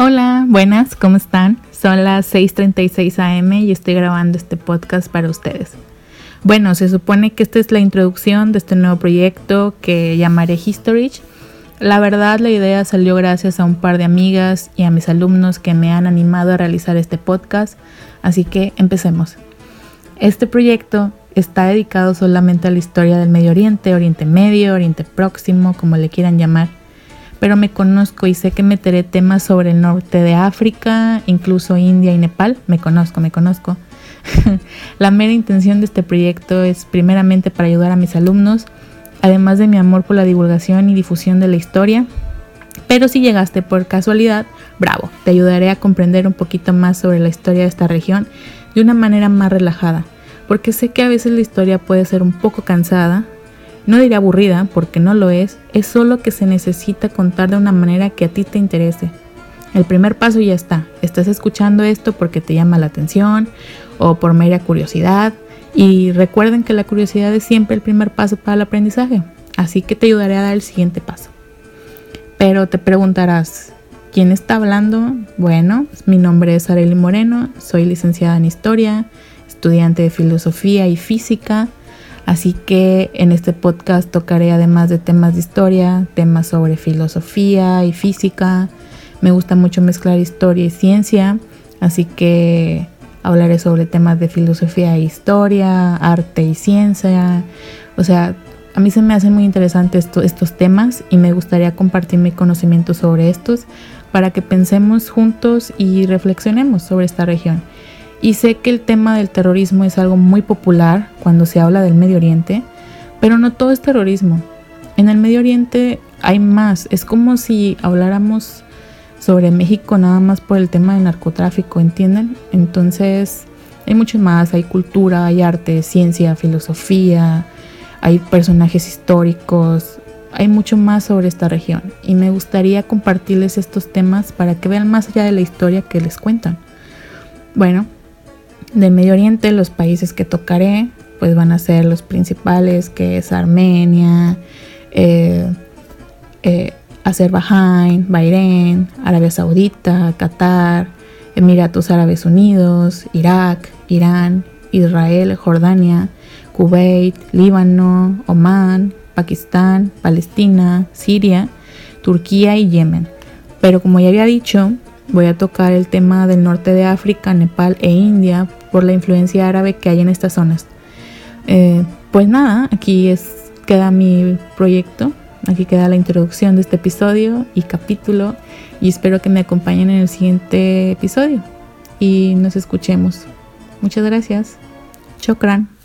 Hola, buenas, ¿cómo están? Son las 6:36 am y estoy grabando este podcast para ustedes. Bueno, se supone que esta es la introducción de este nuevo proyecto que llamaré Historich. La verdad, la idea salió gracias a un par de amigas y a mis alumnos que me han animado a realizar este podcast, así que empecemos. Este proyecto está dedicado solamente a la historia del Medio Oriente, Oriente Medio, Oriente Próximo, como le quieran llamar pero me conozco y sé que meteré temas sobre el norte de África, incluso India y Nepal. Me conozco, me conozco. la mera intención de este proyecto es primeramente para ayudar a mis alumnos, además de mi amor por la divulgación y difusión de la historia. Pero si llegaste por casualidad, bravo, te ayudaré a comprender un poquito más sobre la historia de esta región de una manera más relajada, porque sé que a veces la historia puede ser un poco cansada, no diré aburrida, porque no lo es, es solo que se necesita contar de una manera que a ti te interese. El primer paso ya está. Estás escuchando esto porque te llama la atención o por mera curiosidad. Y recuerden que la curiosidad es siempre el primer paso para el aprendizaje. Así que te ayudaré a dar el siguiente paso. Pero te preguntarás, ¿quién está hablando? Bueno, mi nombre es Arely Moreno, soy licenciada en Historia, estudiante de Filosofía y Física Así que en este podcast tocaré además de temas de historia, temas sobre filosofía y física. Me gusta mucho mezclar historia y ciencia, así que hablaré sobre temas de filosofía e historia, arte y ciencia. O sea, a mí se me hacen muy interesantes estos temas y me gustaría compartir mi conocimiento sobre estos para que pensemos juntos y reflexionemos sobre esta región. Y sé que el tema del terrorismo es algo muy popular cuando se habla del Medio Oriente, pero no todo es terrorismo. En el Medio Oriente hay más. Es como si habláramos sobre México nada más por el tema del narcotráfico, ¿entienden? Entonces hay mucho más. Hay cultura, hay arte, ciencia, filosofía, hay personajes históricos. Hay mucho más sobre esta región y me gustaría compartirles estos temas para que vean más allá de la historia que les cuentan. Bueno, del Medio Oriente, los países que tocaré, pues van a ser los principales, que es Armenia, eh, eh, Azerbaiyán, Bahrein, Arabia Saudita, Qatar, Emiratos Árabes Unidos, Irak, Irán, Israel, Jordania, Kuwait, Líbano, Omán, Pakistán, Palestina, Siria, Turquía y Yemen. Pero como ya había dicho, voy a tocar el tema del norte de África, Nepal e India por la influencia árabe que hay en estas zonas. Eh, pues nada, aquí es, queda mi proyecto, aquí queda la introducción de este episodio y capítulo y espero que me acompañen en el siguiente episodio y nos escuchemos. Muchas gracias. Chokran.